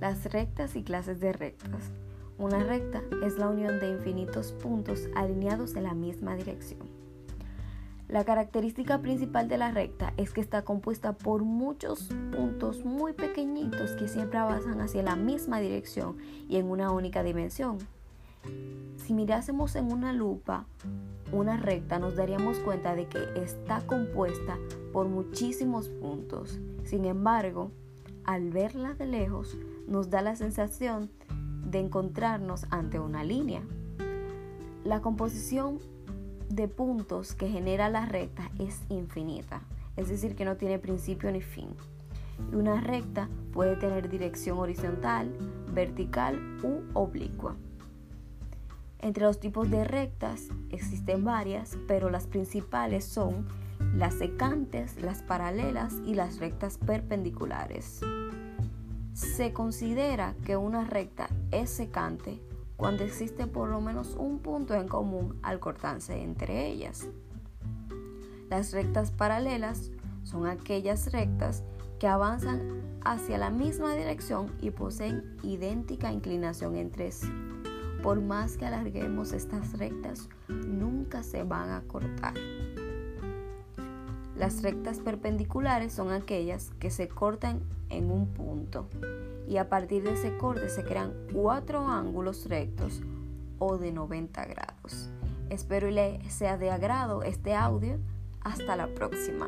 rectas y clases de rectas. Una recta es la unión de infinitos puntos alineados en la misma dirección. La característica principal de la recta es que está compuesta por muchos puntos muy pequeñitos que siempre avanzan hacia la misma dirección y en una única dimensión. Si mirásemos en una lupa una recta nos daríamos cuenta de que está compuesta por muchísimos puntos. Sin embargo, al verla de lejos nos da la sensación de encontrarnos ante una línea. La composición de puntos que genera la recta es infinita, es decir, que no tiene principio ni fin. Una recta puede tener dirección horizontal, vertical u oblicua. Entre los tipos de rectas existen varias, pero las principales son las secantes, las paralelas y las rectas perpendiculares. Se considera que una recta es secante cuando existe por lo menos un punto en común al cortarse entre ellas. Las rectas paralelas son aquellas rectas que avanzan hacia la misma dirección y poseen idéntica inclinación entre sí. Por más que alarguemos estas rectas, nunca se van a cortar. Las rectas perpendiculares son aquellas que se cortan en un punto y a partir de ese corte se crean cuatro ángulos rectos o de 90 grados. Espero y le sea de agrado este audio. Hasta la próxima.